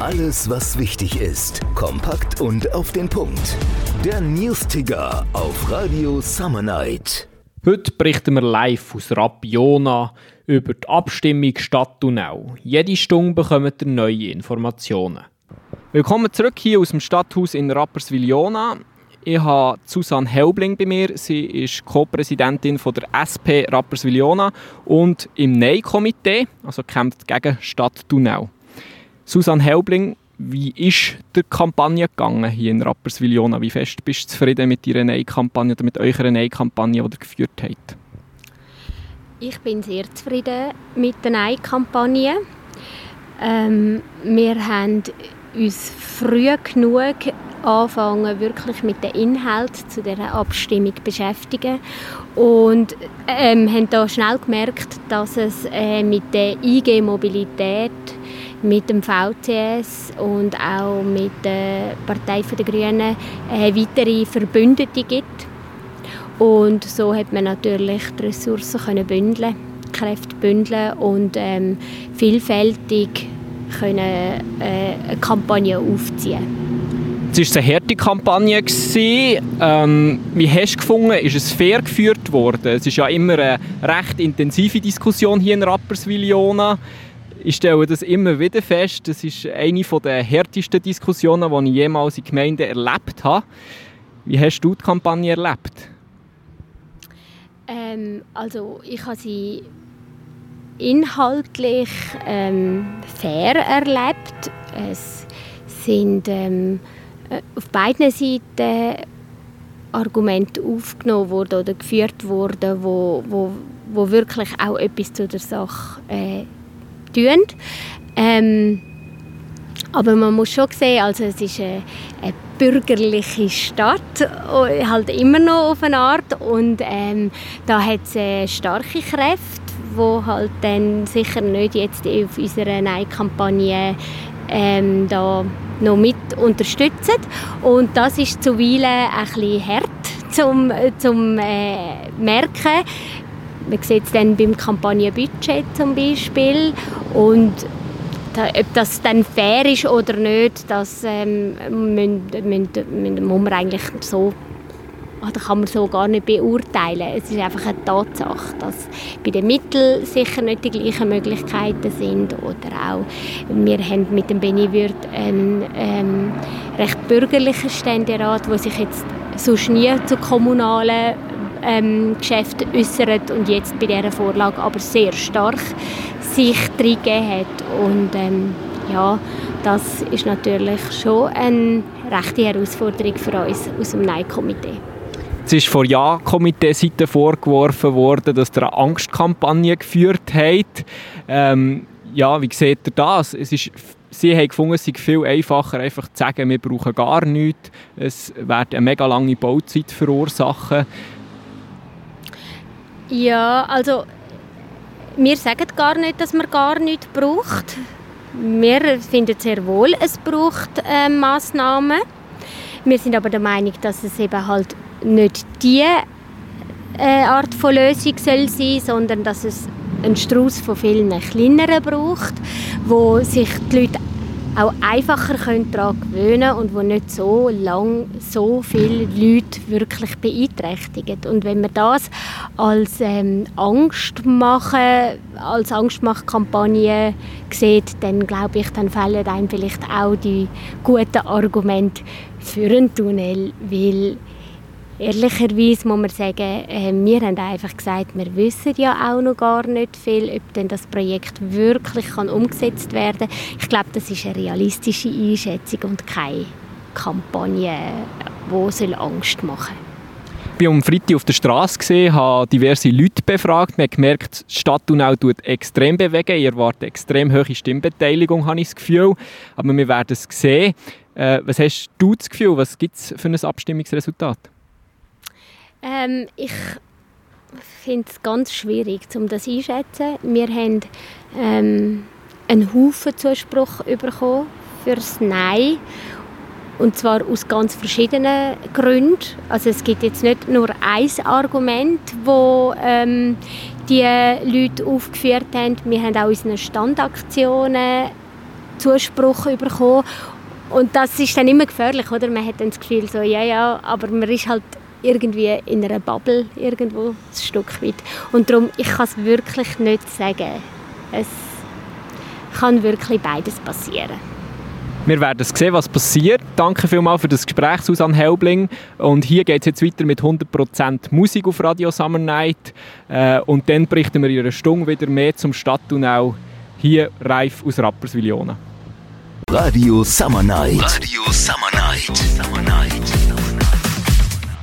Alles, was wichtig ist. Kompakt und auf den Punkt. Der News-Ticker auf Radio Summer Night. Heute berichten wir live aus Rapiona über die Abstimmung Stadt Thunau. Jede Stunde bekommt ihr neue Informationen. Willkommen zurück hier aus dem Stadthaus in Rapperswil-Jona. Ich habe Susanne Helbling bei mir. Sie ist Co-Präsidentin der SP Rapperswil-Jona und im Nein-Komitee, also kämpft gegen Stadt Thunau. Susanne Helbling, wie ist die Kampagne gegangen hier in Rapperswil-Jona? Wie fest bist du zufrieden mit Ihrer Nein-Kampagne oder mit eurer Nein-Kampagne, die ihr geführt habt? Ich bin sehr zufrieden mit der Nein-Kampagne. Ähm, wir haben uns früh genug anfangen, wirklich mit dem Inhalt zu der Abstimmung beschäftigen und ähm, haben da schnell gemerkt, dass es äh, mit der IG-Mobilität, mit dem VCS und auch mit der Partei der Grünen äh, weitere Verbündete gibt. Und so hat man natürlich die Ressourcen können bündeln, Kräfte bündeln und ähm, vielfältig können, äh, eine Kampagne aufziehen es war eine harte Kampagne. Ähm, wie hast du gefunden, ist es fair geführt worden? Es ist ja immer eine recht intensive Diskussion hier in Rapperswil-Jona. Ich stelle das immer wieder fest. Das ist eine der härtesten Diskussionen, die ich jemals in Gemeinden erlebt habe. Wie hast du die Kampagne erlebt? Ähm, also ich habe sie inhaltlich ähm, fair erlebt. Es sind ähm, äh, auf beiden Seiten Argumente aufgenommen wurden oder geführt wurden, wo, wo, wo wirklich auch etwas zu der Sache äh, tun. Ähm, aber man muss schon sehen, also es ist eine, eine bürgerliche Stadt, halt immer noch auf eine Art und ähm, da hat es äh, starke Kräfte, die halt dann sicher nicht jetzt auf unserer Nein-Kampagne ähm, da noch mit unterstützen. Und das ist zuweilen ein bisschen hart zum, zum äh, merken. Man sieht es dann beim Kampagnenbudget zum Beispiel. Und ob das dann fair ist oder nicht, das ähm, muss man eigentlich so oder kann man so gar nicht beurteilen. Es ist einfach eine Tatsache, dass bei den Mitteln sicher nicht die gleichen Möglichkeiten sind oder auch wir haben mit dem Benny Würth einen ähm, recht bürgerlichen Ständerat, der sich jetzt sonst nie zu kommunalen ähm, Geschäften äußert und jetzt bei dieser Vorlage aber sehr stark sich reingegeben hat und ähm, ja, das ist natürlich schon eine rechte Herausforderung für uns aus dem Nein-Komitee. Es ist von Ja-Komitee-Seite vorgeworfen worden, dass ihr eine Angstkampagne geführt habt. Ähm, ja, wie seht ihr das? Es ist, sie haben gefunden, es sei viel einfacher, einfach zu sagen, wir brauchen gar nichts. Es wird eine mega lange Bauzeit verursachen. Ja, also wir sagen gar nicht, dass man gar nichts braucht. Wir finden sehr wohl, es braucht äh, Massnahmen. Wir sind aber der Meinung, dass es eben halt nicht die äh, Art von Lösung soll sein, sondern dass es einen Strauß von vielen kleineren braucht, wo sich die Leute auch einfacher daran gewöhnen und wo nicht so lang so viele Leute wirklich beeinträchtigen. Und wenn man das als ähm, Angst als Angstmachkampagne sieht, dann glaube ich, dann fehlen einem vielleicht auch die guten Argumente für einen Tunnel, weil Ehrlicherweise muss man sagen, äh, wir haben einfach gesagt, wir wissen ja auch noch gar nicht viel, ob denn das Projekt wirklich kann umgesetzt werden kann. Ich glaube, das ist eine realistische Einschätzung und keine Kampagne, die Angst machen soll. Ich war am Freitag auf der Straße, gesehen, habe diverse Leute befragt. Man hat gemerkt, die Stadt Thunau tut extrem bewegen. Ihr erwartet extrem hohe Stimmbeteiligung, habe ich das Gefühl. Aber wir werden es sehen. Äh, was hast du das Gefühl? Was gibt es für ein Abstimmungsresultat? Ähm, ich finde es ganz schwierig, um das einzuschätzen. Wir haben ähm, einen Haufen Zuspruch bekommen für das Nein. Und zwar aus ganz verschiedenen Gründen. Also es gibt jetzt nicht nur ein Argument, wo ähm, die Leute aufgeführt haben. Wir haben auch unsere Standaktionen Zuspruch bekommen. Und das ist dann immer gefährlich, oder? Man hat dann das Gefühl so, ja, ja, aber man ist halt irgendwie in einer Bubble irgendwo ein Stück weit. Und darum, ich kann es wirklich nicht sagen. Es kann wirklich beides passieren. Wir werden sehen, was passiert. Danke vielmals für das Gespräch, Susanne Helbling. Und hier geht es jetzt weiter mit 100% Musik auf Radio Summer Night. Äh, und dann berichten wir in einer Stunde wieder mehr zum Stadttunnel. Hier Reif aus Rapperswil-Jona. Radio Summer Night. Radio Summer Night. Summer Night.